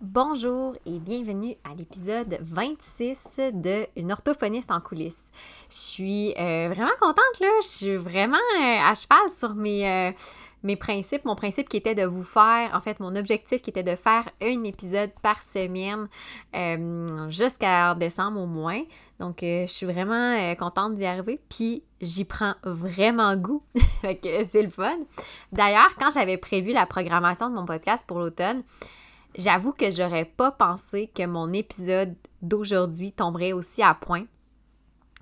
Bonjour et bienvenue à l'épisode 26 de Une orthophoniste en coulisses. Je suis euh, vraiment contente là, je suis vraiment euh, à cheval sur mes, euh, mes principes, mon principe qui était de vous faire, en fait mon objectif qui était de faire un épisode par semaine jusqu'à décembre au moins. Donc je suis vraiment contente d'y arriver, puis j'y prends vraiment goût, c'est le fun. D'ailleurs, quand j'avais prévu la programmation de mon podcast pour l'automne, J'avoue que j'aurais pas pensé que mon épisode d'aujourd'hui tomberait aussi à point.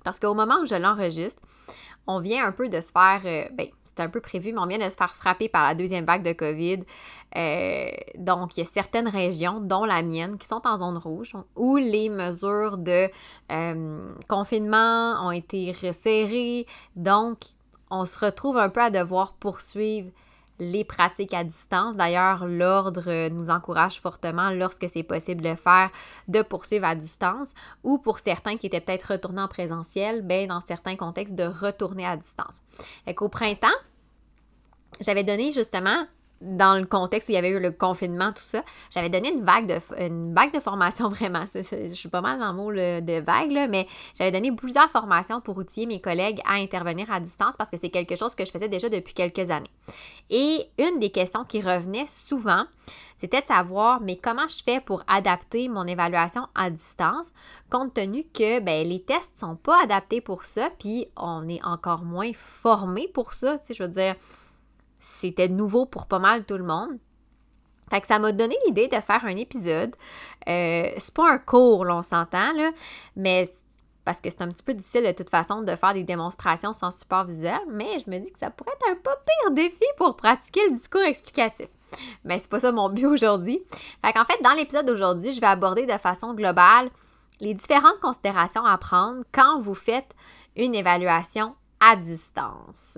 Parce qu'au moment où je l'enregistre, on vient un peu de se faire. Euh, ben, c'est un peu prévu, mais on vient de se faire frapper par la deuxième vague de COVID. Euh, donc, il y a certaines régions, dont la mienne, qui sont en zone rouge, où les mesures de euh, confinement ont été resserrées. Donc, on se retrouve un peu à devoir poursuivre les pratiques à distance. D'ailleurs, l'ordre nous encourage fortement, lorsque c'est possible de faire, de poursuivre à distance ou pour certains qui étaient peut-être retournés en présentiel, ben, dans certains contextes, de retourner à distance. Fait qu'au printemps, j'avais donné justement dans le contexte où il y avait eu le confinement, tout ça, j'avais donné une vague de, une vague de formation vraiment. je suis pas mal dans le mot de vague, là, mais j'avais donné plusieurs formations pour outiller mes collègues à intervenir à distance parce que c'est quelque chose que je faisais déjà depuis quelques années. Et une des questions qui revenait souvent, c'était de savoir, mais comment je fais pour adapter mon évaluation à distance, compte tenu que ben, les tests sont pas adaptés pour ça, puis on est encore moins formé pour ça. Tu sais, je veux dire, c'était nouveau pour pas mal tout le monde. Fait que ça m'a donné l'idée de faire un épisode. Euh, c'est pas un cours, là, on s'entend, là, mais parce que c'est un petit peu difficile de toute façon de faire des démonstrations sans support visuel, mais je me dis que ça pourrait être un pas pire défi pour pratiquer le discours explicatif. Mais c'est pas ça mon but aujourd'hui. Fait qu'en fait, dans l'épisode d'aujourd'hui, je vais aborder de façon globale les différentes considérations à prendre quand vous faites une évaluation à distance.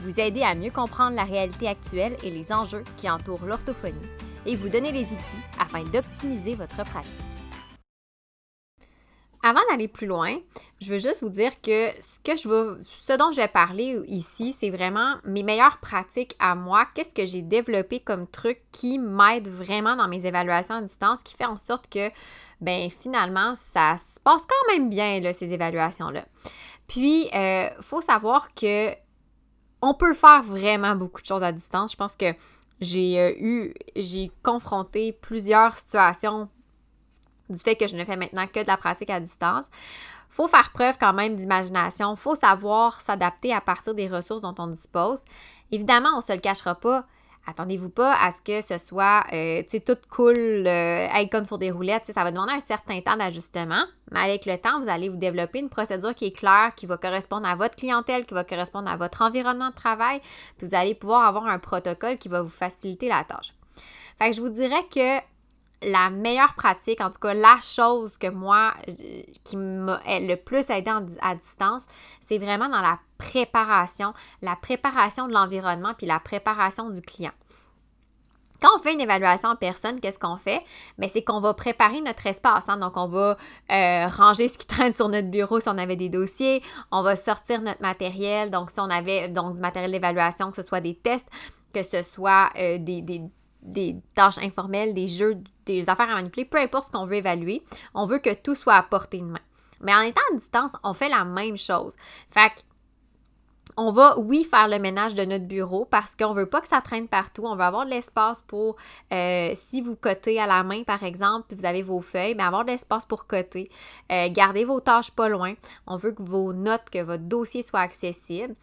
Vous aider à mieux comprendre la réalité actuelle et les enjeux qui entourent l'orthophonie et vous donner les outils afin d'optimiser votre pratique. Avant d'aller plus loin, je veux juste vous dire que ce que je veux, ce dont je vais parler ici, c'est vraiment mes meilleures pratiques à moi. Qu'est-ce que j'ai développé comme truc qui m'aide vraiment dans mes évaluations à distance, qui fait en sorte que, ben finalement, ça se passe quand même bien là, ces évaluations-là. Puis, il euh, faut savoir que on peut faire vraiment beaucoup de choses à distance. Je pense que j'ai euh, eu, j'ai confronté plusieurs situations du fait que je ne fais maintenant que de la pratique à distance. Faut faire preuve quand même d'imagination, faut savoir s'adapter à partir des ressources dont on dispose. Évidemment, on se le cachera pas, attendez-vous pas à ce que ce soit, euh, tu tout cool, euh, comme sur des roulettes. Ça va demander un certain temps d'ajustement, mais avec le temps, vous allez vous développer une procédure qui est claire, qui va correspondre à votre clientèle, qui va correspondre à votre environnement de travail, puis vous allez pouvoir avoir un protocole qui va vous faciliter la tâche. Fait que je vous dirais que la meilleure pratique, en tout cas la chose que moi, qui m'a le plus aidé à distance, c'est vraiment dans la préparation, la préparation de l'environnement puis la préparation du client. Quand on fait une évaluation en personne, qu'est-ce qu'on fait? Mais ben, c'est qu'on va préparer notre espace. Hein. Donc, on va euh, ranger ce qui traîne sur notre bureau si on avait des dossiers. On va sortir notre matériel. Donc, si on avait donc, du matériel d'évaluation, que ce soit des tests, que ce soit euh, des, des tâches informelles, des jeux, des affaires à manipuler, peu importe ce qu'on veut évaluer, on veut que tout soit à portée de main. Mais en étant à distance, on fait la même chose. Fait on va, oui, faire le ménage de notre bureau parce qu'on ne veut pas que ça traîne partout. On veut avoir de l'espace pour, euh, si vous cotez à la main, par exemple, vous avez vos feuilles, mais avoir de l'espace pour coter. Euh, gardez vos tâches pas loin. On veut que vos notes, que votre dossier soit accessible.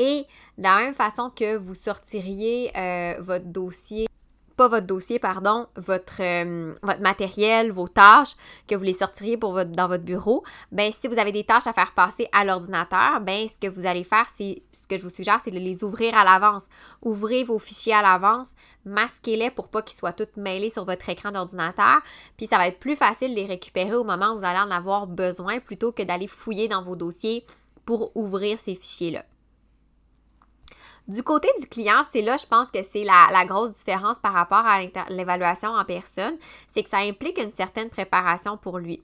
Et de la même façon que vous sortiriez euh, votre dossier pas votre dossier, pardon, votre, euh, votre matériel, vos tâches, que vous les sortiriez dans votre bureau, ben si vous avez des tâches à faire passer à l'ordinateur, ben ce que vous allez faire, c'est ce que je vous suggère, c'est de les ouvrir à l'avance. Ouvrez vos fichiers à l'avance, masquez-les pour pas qu'ils soient tous mêlés sur votre écran d'ordinateur, puis ça va être plus facile de les récupérer au moment où vous allez en avoir besoin plutôt que d'aller fouiller dans vos dossiers pour ouvrir ces fichiers-là. Du côté du client, c'est là, je pense que c'est la, grosse différence par rapport à l'évaluation en personne, c'est que ça implique une certaine préparation pour lui.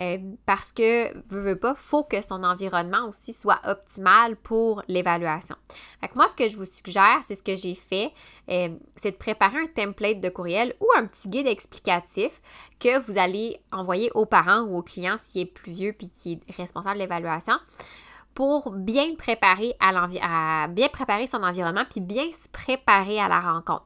Euh, parce que, veut, veut pas, faut que son environnement aussi soit optimal pour l'évaluation. moi, ce que je vous suggère, c'est ce que j'ai fait, euh, c'est de préparer un template de courriel ou un petit guide explicatif que vous allez envoyer aux parents ou aux clients s'il est plus vieux puis qui est responsable de l'évaluation pour bien préparer à, bien préparer son environnement puis bien se préparer à la rencontre.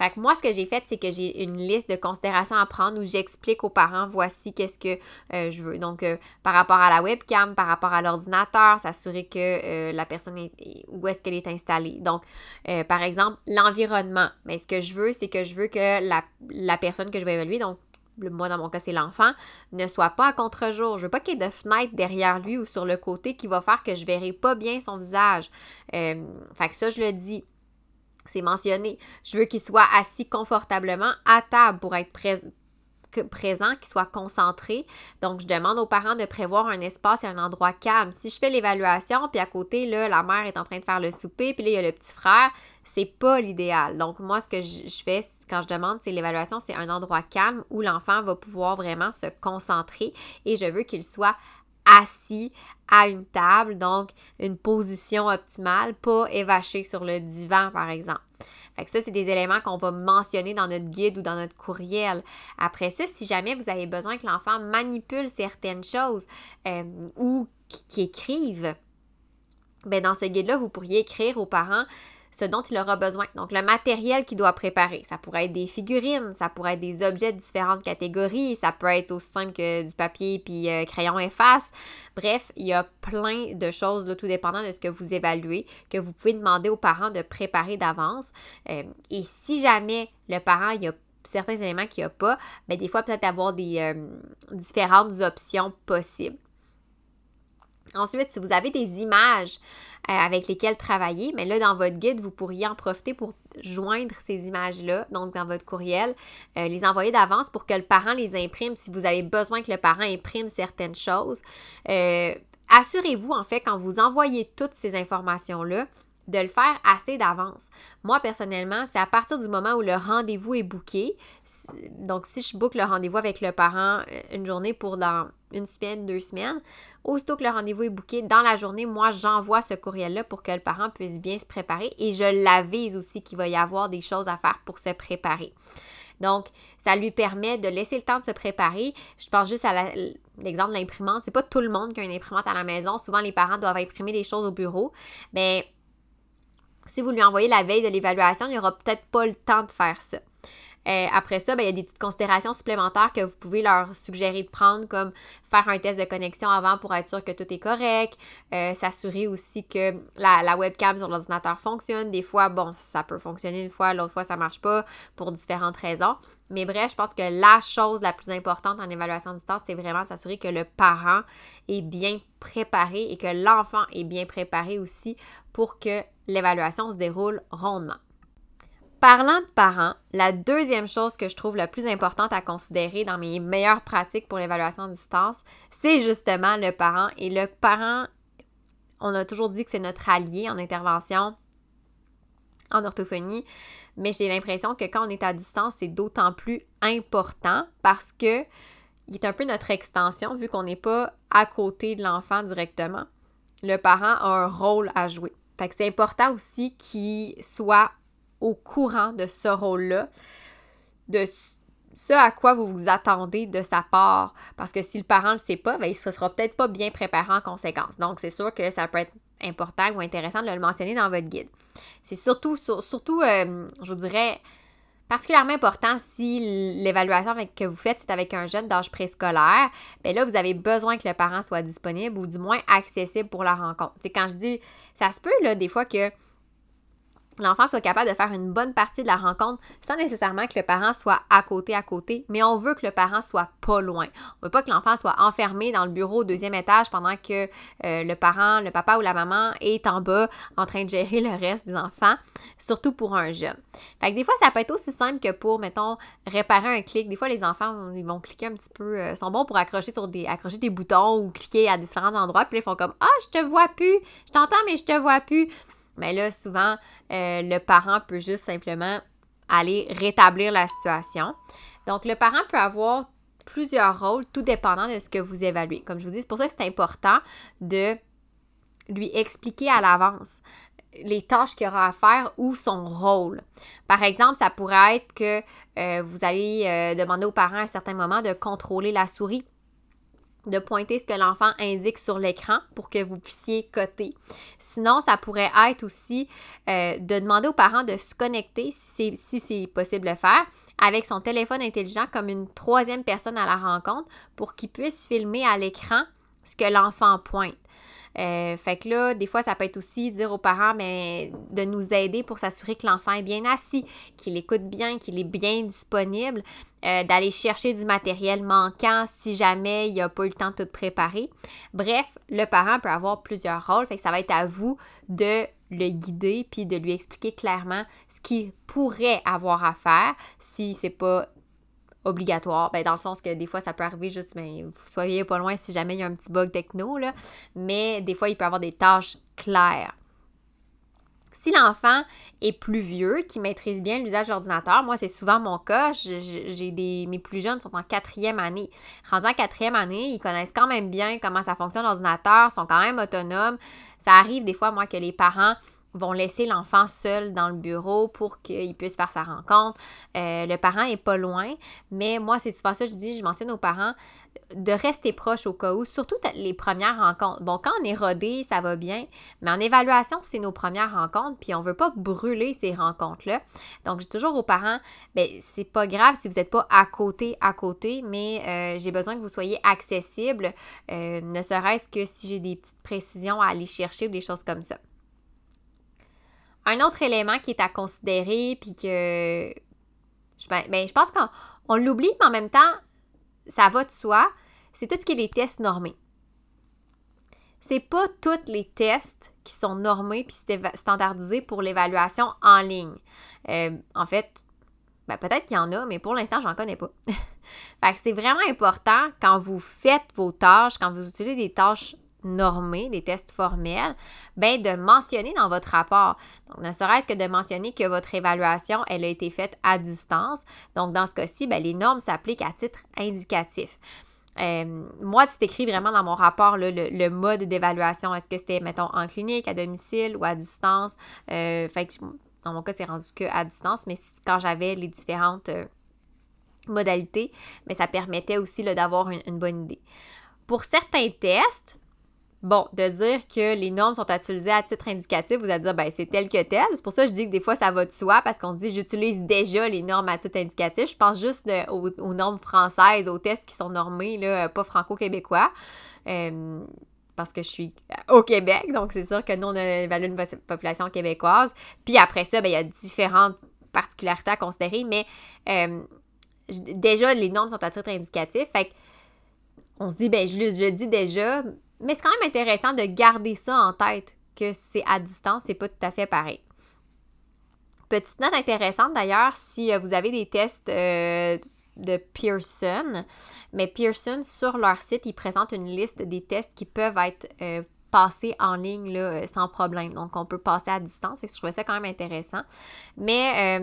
Fait que moi, ce que j'ai fait, c'est que j'ai une liste de considérations à prendre où j'explique aux parents voici qu'est-ce que euh, je veux. Donc, euh, par rapport à la webcam, par rapport à l'ordinateur, s'assurer que euh, la personne est où est-ce qu'elle est installée. Donc, par exemple, l'environnement. Mais ce que je veux, c'est que je veux que la, la personne que je vais évaluer, donc moi dans mon cas c'est l'enfant, ne soit pas à contre-jour. Je veux pas qu'il y ait de fenêtre derrière lui ou sur le côté qui va faire que je verrai pas bien son visage. Euh, fait que ça, je le dis. C'est mentionné. Je veux qu'il soit assis confortablement à table pour être présent, qu'il soit concentré. Donc, je demande aux parents de prévoir un espace et un endroit calme. Si je fais l'évaluation, puis à côté, là, la mère est en train de faire le souper, puis là, il y a le petit frère, c'est pas l'idéal. Donc, moi, ce que je fais quand je demande, c'est l'évaluation, c'est un endroit calme où l'enfant va pouvoir vraiment se concentrer et je veux qu'il soit assis à une table, donc une position optimale, pas évaché sur le divan, par exemple. Fait que ça, c'est des éléments qu'on va mentionner dans notre guide ou dans notre courriel. Après ça, si jamais vous avez besoin que l'enfant manipule certaines choses euh, ou qu'il écrive, ben dans ce guide-là, vous pourriez écrire aux parents ce dont il aura besoin. Donc, le matériel qu'il doit préparer. Ça pourrait être des figurines, ça pourrait être des objets de différentes catégories, ça peut être aussi simple que du papier puis euh, crayon efface. Bref, il y a plein de choses, là, tout dépendant de ce que vous évaluez, que vous pouvez demander aux parents de préparer d'avance. Euh, et si jamais le parent, il y a certains éléments qu'il n'y a pas, bien, des fois, peut-être avoir des euh, différentes options possibles. Ensuite, si vous avez des images euh, avec lesquelles travailler, mais là, dans votre guide, vous pourriez en profiter pour joindre ces images-là, donc dans votre courriel, euh, les envoyer d'avance pour que le parent les imprime si vous avez besoin que le parent imprime certaines choses. Euh, assurez-vous, en fait, quand vous envoyez toutes ces informations-là, de le faire assez d'avance. Moi, personnellement, c'est à partir du moment où le rendez-vous est booké. Donc, si je book le rendez-vous avec le parent une journée pour dans une semaine, deux semaines, Aussitôt que le rendez-vous est booké, dans la journée, moi, j'envoie ce courriel-là pour que le parent puisse bien se préparer et je l'avise aussi qu'il va y avoir des choses à faire pour se préparer. Donc, ça lui permet de laisser le temps de se préparer. Je pense juste à l'exemple de l'imprimante. C'est pas tout le monde qui a une imprimante à la maison. Souvent, les parents doivent imprimer des choses au bureau. Mais si vous lui envoyez la veille de l'évaluation, il n'y aura peut-être pas le temps de faire ça. Euh, après ça, ben, il y a des petites considérations supplémentaires que vous pouvez leur suggérer de prendre, comme faire un test de connexion avant pour être sûr que tout est correct, euh, s'assurer aussi que la, webcam sur l'ordinateur fonctionne. Des fois, bon, ça peut fonctionner une fois, l'autre fois, ça marche pas pour différentes raisons. Mais bref, je pense que la chose la plus importante en évaluation de distance, c'est vraiment s'assurer que le parent est bien préparé et que l'enfant est bien préparé aussi pour que l'évaluation se déroule rondement. Parlant de parents, la deuxième chose que je trouve la plus importante à considérer dans mes meilleures pratiques pour l'évaluation à distance, c'est justement le parent. Et le parent, on a toujours dit que c'est notre allié en intervention en orthophonie, mais j'ai l'impression que quand on est à distance, c'est d'autant plus important parce que il est un peu notre extension vu qu'on n'est pas à côté de l'enfant directement. Le parent a un rôle à jouer. Fait que c'est important aussi qu'il soit au courant de ce rôle-là, de ce à quoi vous vous attendez de sa part. Parce que si le parent ne le sait pas, ben, il ne sera peut-être pas bien préparé en conséquence. Donc, c'est sûr que ça peut être important ou intéressant de le mentionner dans votre guide. C'est surtout, surtout euh, je dirais, particulièrement important si l'évaluation que vous faites, c'est avec un jeune d'âge préscolaire. Bien là, vous avez besoin que le parent soit disponible ou du moins accessible pour la rencontre. C'est quand je dis, ça se peut, là, des fois que l'enfant soit capable de faire une bonne partie de la rencontre sans nécessairement que le parent soit à côté à côté, mais on veut que le parent soit pas loin. On veut pas que l'enfant soit enfermé dans le bureau au deuxième étage pendant que euh, le parent, le papa ou la maman est en bas en train de gérer le reste des enfants, surtout pour un jeune. Fait que des fois, ça peut être aussi simple que pour, mettons, réparer un clic. Des fois, les enfants, ils vont cliquer un petit peu, euh, sont bons pour accrocher sur des, accrocher des boutons ou cliquer à différents endroits, puis ils font comme, ah, je te vois plus, je t'entends, mais je te vois plus. Mais là, souvent, euh, le parent peut juste simplement aller rétablir la situation. Donc, le parent peut avoir plusieurs rôles, tout dépendant de ce que vous évaluez. Comme je vous dis, c'est pour ça que c'est important de lui expliquer à l'avance les tâches qu'il aura à faire ou son rôle. Par exemple, ça pourrait être que euh, vous allez euh, demander aux parents à un certain moment de contrôler la souris de pointer ce que l'enfant indique sur l'écran pour que vous puissiez coter. Sinon, ça pourrait être aussi euh, de demander aux parents de se connecter, si c'est possible de faire, avec son téléphone intelligent comme une troisième personne à la rencontre pour qu'il puisse filmer à l'écran ce que l'enfant pointe. Euh, fait que là, des fois, ça peut être aussi dire aux parents mais, de nous aider pour s'assurer que l'enfant est bien assis, qu'il écoute bien, qu'il est bien disponible, euh, d'aller chercher du matériel manquant si jamais il n'a pas eu le temps de tout préparer. Bref, le parent peut avoir plusieurs rôles, fait que ça va être à vous de le guider puis de lui expliquer clairement ce qu'il pourrait avoir à faire si c'est pas obligatoire. Ben, dans le sens que des fois, ça peut arriver juste, mais ben, vous soyez pas loin si jamais il y a un petit bug techno, là. Mais des fois, il peut avoir des tâches claires. Si l'enfant est plus vieux, qui maîtrise bien l'usage de l'ordinateur, moi, c'est souvent mon cas. J'ai des. Mes plus jeunes sont en quatrième année. Rendus en quatrième année, ils connaissent quand même bien comment ça fonctionne l'ordinateur, sont quand même autonomes. Ça arrive des fois, moi, que les parents vont laisser l'enfant seul dans le bureau pour qu'il puisse faire sa rencontre. Euh, le parent est pas loin, mais moi, c'est souvent ça que je dis, je mentionne aux parents de rester proche au cas où, surtout les premières rencontres. Bon, quand on est rodé, ça va bien, mais en évaluation, c'est nos premières rencontres, puis on veut pas brûler ces rencontres-là. Donc, j'ai toujours aux parents, ben c'est pas grave si vous n'êtes pas à côté, à côté, mais euh, j'ai besoin que vous soyez accessible, euh, ne serait-ce que si j'ai des petites précisions à aller chercher ou des choses comme ça. Un autre élément qui est à considérer, puis que ben, ben, je pense qu'on l'oublie, mais en même temps, ça va de soi, c'est tout ce qui est les tests normés. C'est pas tous les tests qui sont normés puis standardisés pour l'évaluation en ligne. Euh, en fait, ben, peut-être qu'il y en a, mais pour l'instant, j'en connais pas. fait que c'est vraiment important quand vous faites vos tâches, quand vous utilisez des tâches normés, des tests formels, ben de mentionner dans votre rapport. Donc, ne serait-ce que de mentionner que votre évaluation, elle a été faite à distance. Donc, dans ce cas-ci, ben, les normes s'appliquent à titre indicatif. Euh, moi, c'est écrit vraiment dans mon rapport le, mode d'évaluation. Est-ce que c'était, mettons, en clinique, à domicile ou à distance? Euh, fait dans mon cas, c'est rendu que à distance, mais quand j'avais les différentes euh, modalités, mais ça permettait aussi d'avoir une bonne idée. Pour certains tests, Bon, de dire que les normes sont utilisées à titre indicatif, vous allez dire, ben c'est tel que tel. C'est pour ça que je dis que des fois, ça va de soi parce qu'on dit, j'utilise déjà les normes à titre indicatif. Je pense juste aux, normes françaises, aux tests qui sont normés, là, pas franco-québécois. Euh, parce que je suis au Québec, donc c'est sûr que nous, on évalue une population québécoise. Puis après ça, ben, il y a différentes particularités à considérer, mais euh, déjà, les normes sont à titre indicatif. Fait on se dit, ben je dis déjà, mais c'est quand même intéressant de garder ça en tête, que c'est à distance, c'est pas tout à fait pareil. Petite note intéressante d'ailleurs, si euh, vous avez des tests euh, de Pearson, mais Pearson, sur leur site, ils présentent une liste des tests qui peuvent être euh, passés en ligne là, sans problème. Donc, on peut passer à distance. je trouvais ça quand même intéressant. Mais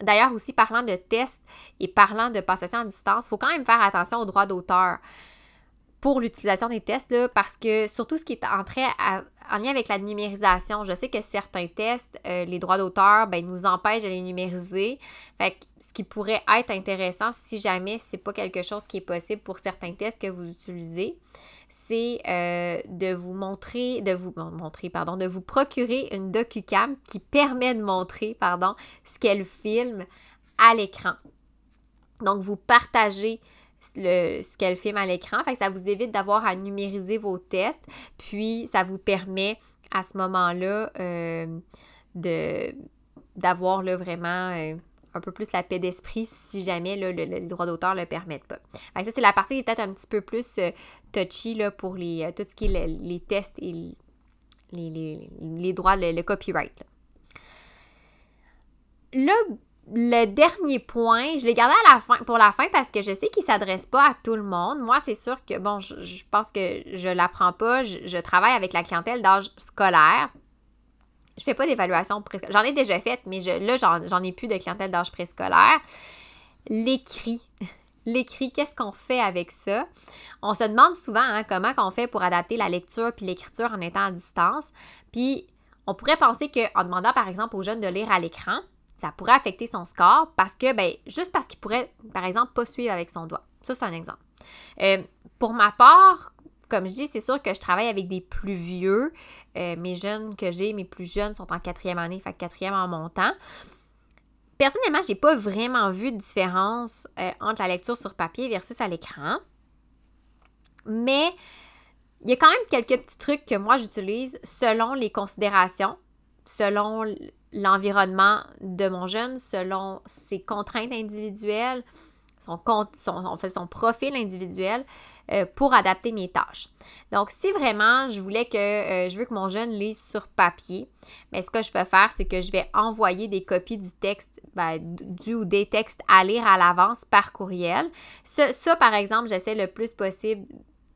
d'ailleurs, aussi, parlant de tests et parlant de passation à distance, il faut quand même faire attention aux droits d'auteur pour l'utilisation des tests, parce que surtout ce qui est en, en lien avec la numérisation, je sais que certains tests, euh, les droits d'auteur, ben, nous empêchent de les numériser. Fait ce qui pourrait être intéressant si jamais c'est pas quelque chose qui est possible pour certains tests que vous utilisez, c'est euh, de vous montrer, de vous montrer, pardon, de vous procurer une DocuCam qui permet de montrer, pardon, ce qu'elle filme à l'écran. Donc, vous partagez ce qu'elle filme à l'écran. Fait que ça vous évite d'avoir à numériser vos tests. Puis ça vous permet à ce moment-là euh, d'avoir vraiment un peu plus la paix d'esprit si jamais les droits d'auteur ne le permettent pas. ça, c'est la partie qui est peut-être un petit peu plus touchy là, pour les, tout ce qui est les tests et les, droits, le, copyright. Là. Le dernier point, je l'ai gardé pour la fin parce que je sais qu'il ne s'adresse pas à tout le monde. Moi, c'est sûr que, bon, je, pense que je ne l'apprends pas. Je, travaille avec la clientèle d'âge scolaire. Je fais pas d'évaluation préscolaire. J'en ai déjà fait, mais je, là, j'en ai plus de clientèle d'âge préscolaire. L'écrit. L'écrit, qu'est-ce qu'on fait avec ça? On se demande souvent hein, comment on fait pour adapter la lecture puis l'écriture en étant à distance. Puis on pourrait penser qu'en demandant par exemple aux jeunes de lire à l'écran, ça pourrait affecter son score parce que, ben, juste parce qu'il pourrait, par exemple, pas suivre avec son doigt. Ça, c'est un exemple. Euh, pour ma part, comme je dis, c'est sûr que je travaille avec des plus vieux. Euh, mes jeunes que j'ai, mes plus jeunes sont en quatrième année, fait quatrième en montant. Personnellement, j'ai pas vraiment vu de différence euh, entre la lecture sur papier versus à l'écran. Mais il y a quand même quelques petits trucs que moi j'utilise selon les considérations, selon l'environnement de mon jeune, selon ses contraintes individuelles, son, son, fait, son profil individuel euh, pour adapter mes tâches. Donc, si vraiment je voulais que euh, je veux que mon jeune lise sur papier, mais ce que je vais faire, c'est que je vais envoyer des copies du texte, ben, du ou des textes à lire à l'avance par courriel. Ça par exemple, j'essaie le plus possible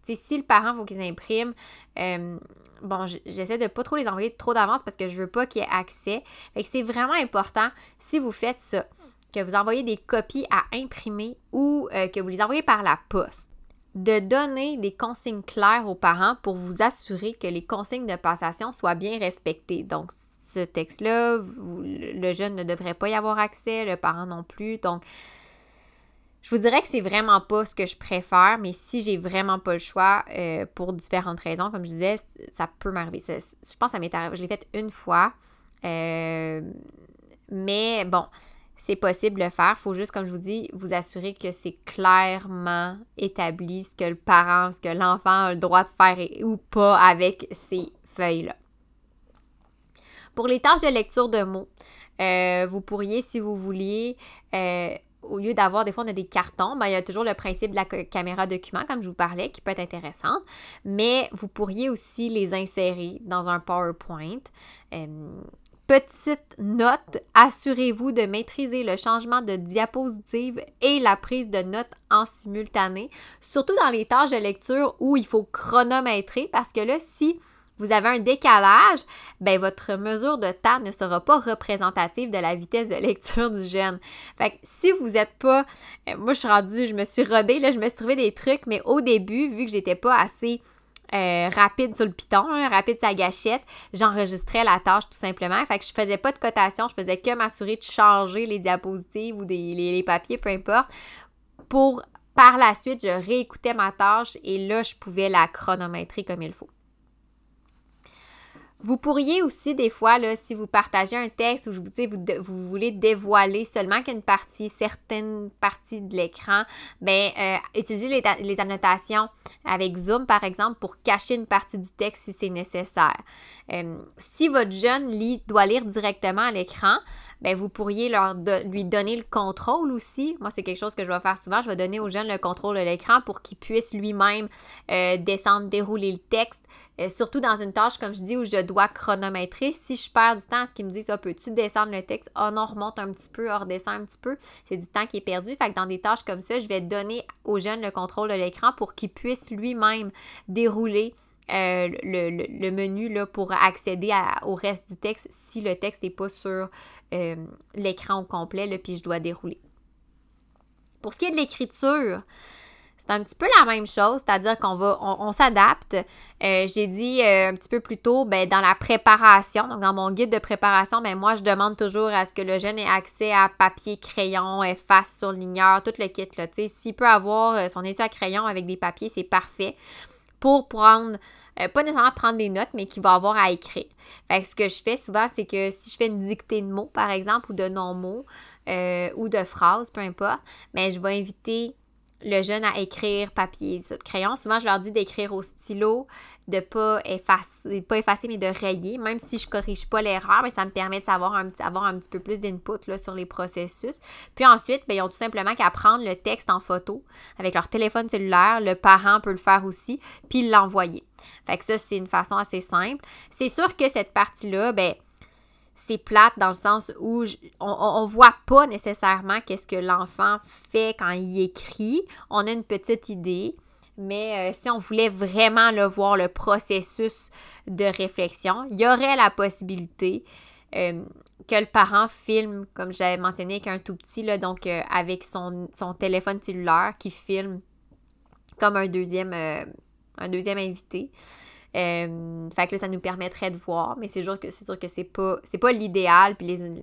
si le parent faut qu'ils impriment, euh, bon, j'essaie de pas trop les envoyer trop d'avance parce que je veux pas qu'il y ait accès. Fait que c'est vraiment important si vous faites ça, que vous envoyez des copies à imprimer ou euh, que vous les envoyez par la poste. De donner des consignes claires aux parents pour vous assurer que les consignes de passation soient bien respectées. Donc, ce texte-là, le jeune ne devrait pas y avoir accès, le parent non plus. Donc, je vous dirais que c'est vraiment pas ce que je préfère, mais si j'ai vraiment pas le choix euh, pour différentes raisons, comme je disais, ça peut m'arriver. Je pense que ça m'est arrivé. Je l'ai fait une fois. Euh, mais bon, c'est possible de le faire. Il faut juste, comme je vous dis, vous assurer que c'est clairement établi ce que le parent, ce que l'enfant a le droit de faire ou pas avec ces feuilles-là. Pour les tâches de lecture de mots, euh, vous pourriez, si vous vouliez, au lieu d'avoir, des fois, on a des cartons, ben, il y a toujours le principe de la caméra document, comme je vous parlais, qui peut être intéressant. Mais vous pourriez aussi les insérer dans un PowerPoint. Petite note, assurez-vous de maîtriser le changement de diapositive et la prise de notes en simultané, surtout dans les tâches de lecture où il faut chronométrer, parce que là, si vous avez un décalage, ben votre mesure de temps ne sera pas représentative de la vitesse de lecture du jeune. Fait que si vous n'êtes pas, euh, moi je suis rendue, je me suis rodée, là, je me suis trouvé des trucs, mais au début, vu que j'étais pas assez euh, rapide sur le piton, rapide sa gâchette, j'enregistrais la tâche tout simplement. Fait que je faisais pas de cotation, je faisais que m'assurer de changer les diapositives ou des, les papiers, peu importe, pour par la suite, je réécoutais ma tâche et là, je pouvais la chronométrer comme il faut. Vous pourriez aussi, des fois, là, si vous partagez un texte ou je vous dis, vous, vous voulez dévoiler seulement qu'une partie, certaines parties de l'écran, bien, euh, utilisez les, annotations avec Zoom, par exemple, pour cacher une partie du texte si c'est nécessaire. Euh, si votre jeune lit, doit lire directement à l'écran, bien, vous pourriez leur lui donner le contrôle aussi. Moi, c'est quelque chose que je vais faire souvent. Je vais donner aux jeunes le contrôle de l'écran pour qu'il puisse lui-même euh, descendre, dérouler le texte euh, surtout dans une tâche, comme je dis, où je dois chronométrer. Si je perds du temps, ce qu'ils me disent, ah, peux-tu descendre le texte? Ah oh non, remonte un petit peu, ah, redescend un petit peu. C'est du temps qui est perdu. Fait que dans des tâches comme ça, je vais donner aux jeunes le contrôle de l'écran pour qu'ils puissent lui-même dérouler euh, le, menu là, pour accéder au reste du texte si le texte n'est pas sur euh, l'écran au complet, là, puis je dois dérouler. Pour ce qui est de l'écriture, c'est un petit peu la même chose, c'est-à-dire qu'on va, on, s'adapte. Euh, j'ai dit euh, un petit peu plus tôt, ben, dans la préparation, donc dans mon guide de préparation, ben, moi, je demande toujours à ce que le jeune ait accès à papier, crayon, efface, surligneur, tout le kit. S'il peut avoir euh, son étui à crayon avec des papiers, c'est parfait pour prendre pas nécessairement prendre des notes, mais qu'il va avoir à écrire. Fait ce que je fais souvent, c'est que si je fais une dictée de mots, par exemple, ou de non-mots, ou de phrases, peu importe, mais ben, je vais inviter le jeune à écrire papier, crayon. Souvent, je leur dis d'écrire au stylo, de pas effacer, pas effacer, mais de rayer. Même si je corrige pas l'erreur, mais ça me permet de savoir un avoir un petit peu plus d'input sur les processus. Puis ensuite, ben, ils ont tout simplement qu'à prendre le texte en photo avec leur téléphone cellulaire. Le parent peut le faire aussi, puis l'envoyer. Fait que ça, c'est une façon assez simple. C'est sûr que cette partie-là, ben, plate dans le sens où on, ne voit pas nécessairement qu'est-ce que l'enfant fait quand il écrit. On a une petite idée, mais euh, si on voulait vraiment le voir, le processus de réflexion, il y aurait la possibilité euh, que le parent filme, comme j'avais mentionné, avec un tout petit, là, donc euh, avec son, téléphone cellulaire qui filme comme un deuxième, un deuxième invité. Euh, fait que là, ça nous permettrait de voir, mais c'est sûr que c'est sûr que c'est pas c'est pas l'idéal. Puis les,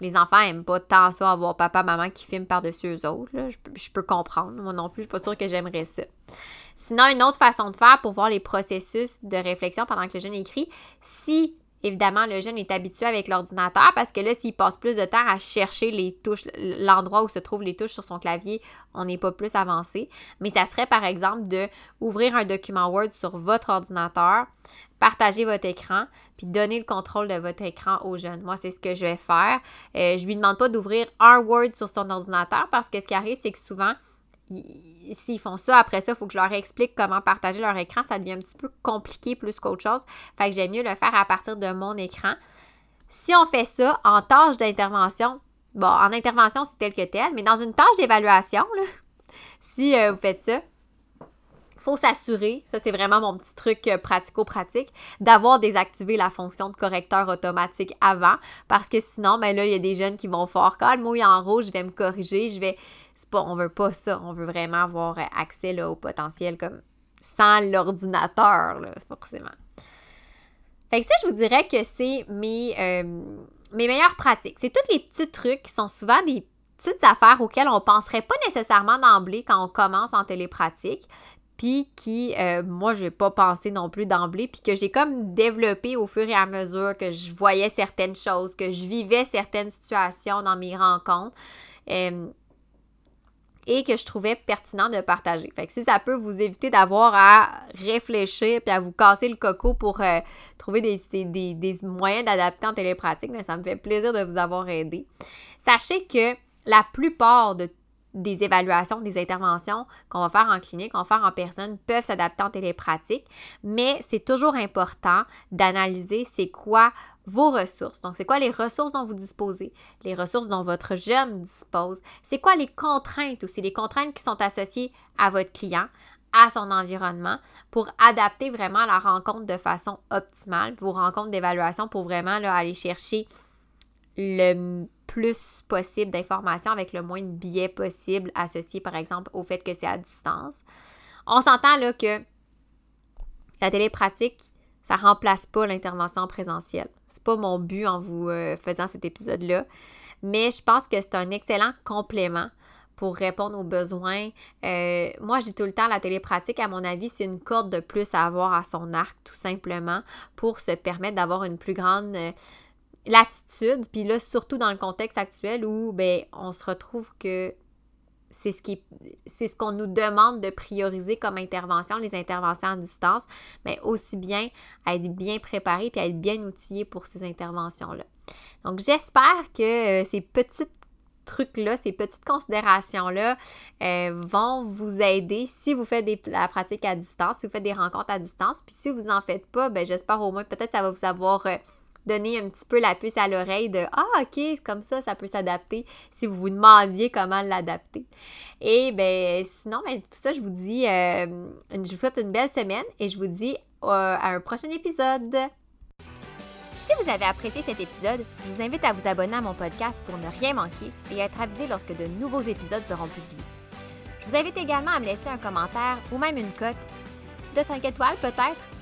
les enfants aiment pas tant ça avoir papa, maman qui filment par-dessus eux autres. Je, peux comprendre. Moi non plus, je suis pas sûre que j'aimerais ça. Sinon, une autre façon de faire pour voir les processus de réflexion pendant que le jeune écrit, si Évidemment, le jeune est habitué avec l'ordinateur parce que là, s'il passe plus de temps à chercher les touches, l'endroit où se trouvent les touches sur son clavier, on n'est pas plus avancé. Mais ça serait par exemple de ouvrir un document Word sur votre ordinateur, partager votre écran, puis donner le contrôle de votre écran au jeune. Moi, c'est ce que je vais faire. Euh, je lui demande pas d'ouvrir un Word sur son ordinateur parce que ce qui arrive, c'est que souvent, s'ils font ça, après ça, il faut que je leur explique comment partager leur écran. Ça devient un petit peu compliqué plus qu'autre chose. Fait que j'aime mieux le faire à partir de mon écran. Si on fait ça en tâche d'intervention, bon, en intervention, c'est tel que tel, mais dans une tâche d'évaluation, si euh, vous faites ça, faut s'assurer, ça c'est vraiment mon petit truc euh, pratico-pratique, d'avoir désactivé la fonction de correcteur automatique avant, parce que sinon, ben là, il y a des jeunes qui vont faire « quand le mot est en rouge, je vais me corriger, je vais c'est pas, on veut pas ça. On veut vraiment avoir accès là, au potentiel comme sans l'ordinateur, forcément. Fait que ça, je vous dirais que c'est mes, euh, mes meilleures pratiques. C'est tous les petits trucs qui sont souvent des petites affaires auxquelles on penserait pas nécessairement d'emblée quand on commence en télépratique, puis qui, euh, moi, j'ai pas pensé non plus d'emblée, puis que j'ai comme développé au fur et à mesure que je voyais certaines choses, que je vivais certaines situations dans mes rencontres. Euh, et que je trouvais pertinent de partager. Fait que si ça peut vous éviter d'avoir à réfléchir puis à vous casser le coco pour euh, trouver des, des, moyens d'adapter en télépratique, mais ça me fait plaisir de vous avoir aidé. Sachez que la plupart de des évaluations, des interventions qu'on va faire en clinique, qu'on va faire en personne, peuvent s'adapter en télépratique, mais c'est toujours important d'analyser c'est quoi vos ressources. Donc, c'est quoi les ressources dont vous disposez, les ressources dont votre jeune dispose, c'est quoi les contraintes aussi, les contraintes qui sont associées à votre client, à son environnement pour adapter vraiment la rencontre de façon optimale, vos rencontres d'évaluation pour vraiment aller chercher le plus possible d'informations avec le moins de biais possible associés par exemple au fait que c'est à distance. On s'entend là que la télépratique, ça remplace pas l'intervention présentielle. C'est pas mon but en vous euh, faisant cet épisode-là, mais je pense que c'est un excellent complément pour répondre aux besoins. Euh, moi, dis tout le temps, la télépratique, à mon avis, c'est une corde de plus à avoir à son arc, tout simplement, pour se permettre d'avoir une plus grande latitude. Puis là, surtout dans le contexte actuel où ben, on se retrouve que c'est ce qui c'est ce qu'on nous demande de prioriser comme intervention, les interventions à distance, mais aussi bien être bien préparé puis à être bien outillé pour ces interventions-là. Donc j'espère que euh, ces petits trucs-là, ces petites considérations-là euh, vont vous aider si vous faites des, la pratique à distance, si vous faites des rencontres à distance. Puis si vous n'en faites pas, ben j'espère au moins peut-être ça va vous avoir euh, donner un petit peu la puce à l'oreille de Ah, ok, comme ça, ça peut s'adapter si vous vous demandiez comment l'adapter. Et ben sinon, ben, tout ça, je vous dis, euh, je vous souhaite une belle semaine et je vous dis euh, à un prochain épisode. Si vous avez apprécié cet épisode, je vous invite à vous abonner à mon podcast pour ne rien manquer et être avisé lorsque de nouveaux épisodes seront publiés. Je vous invite également à me laisser un commentaire ou même une cote de 5 étoiles peut-être?